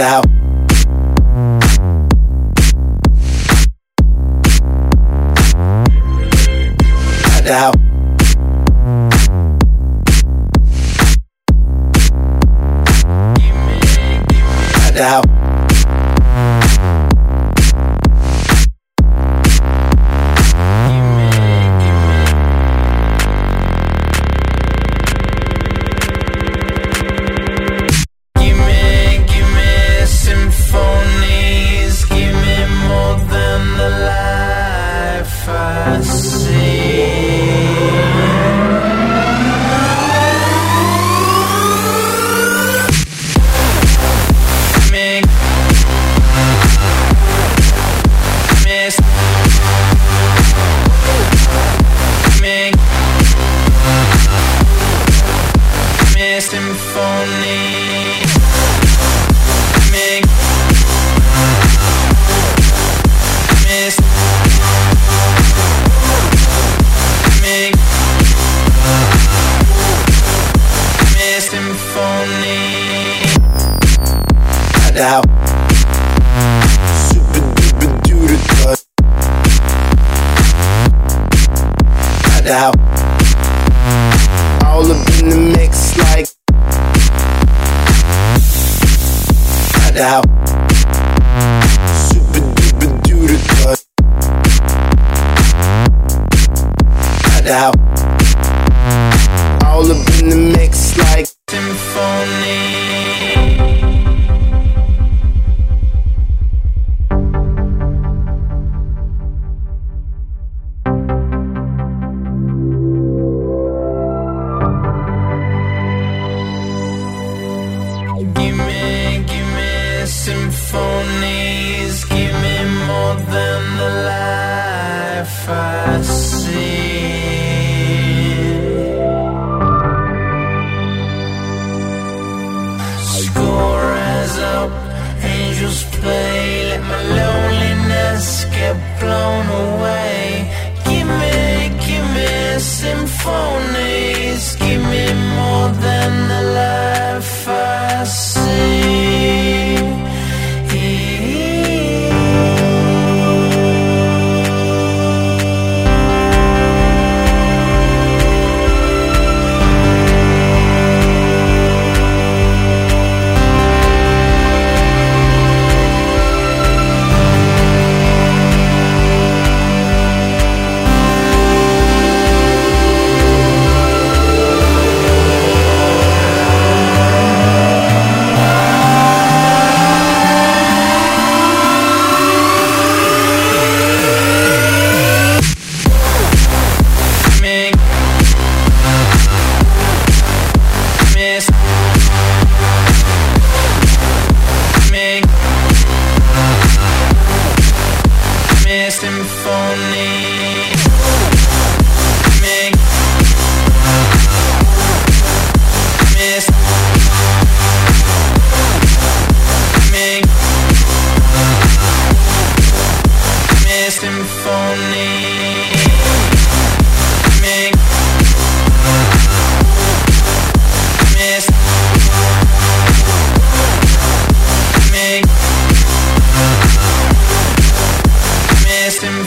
doubt.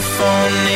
phone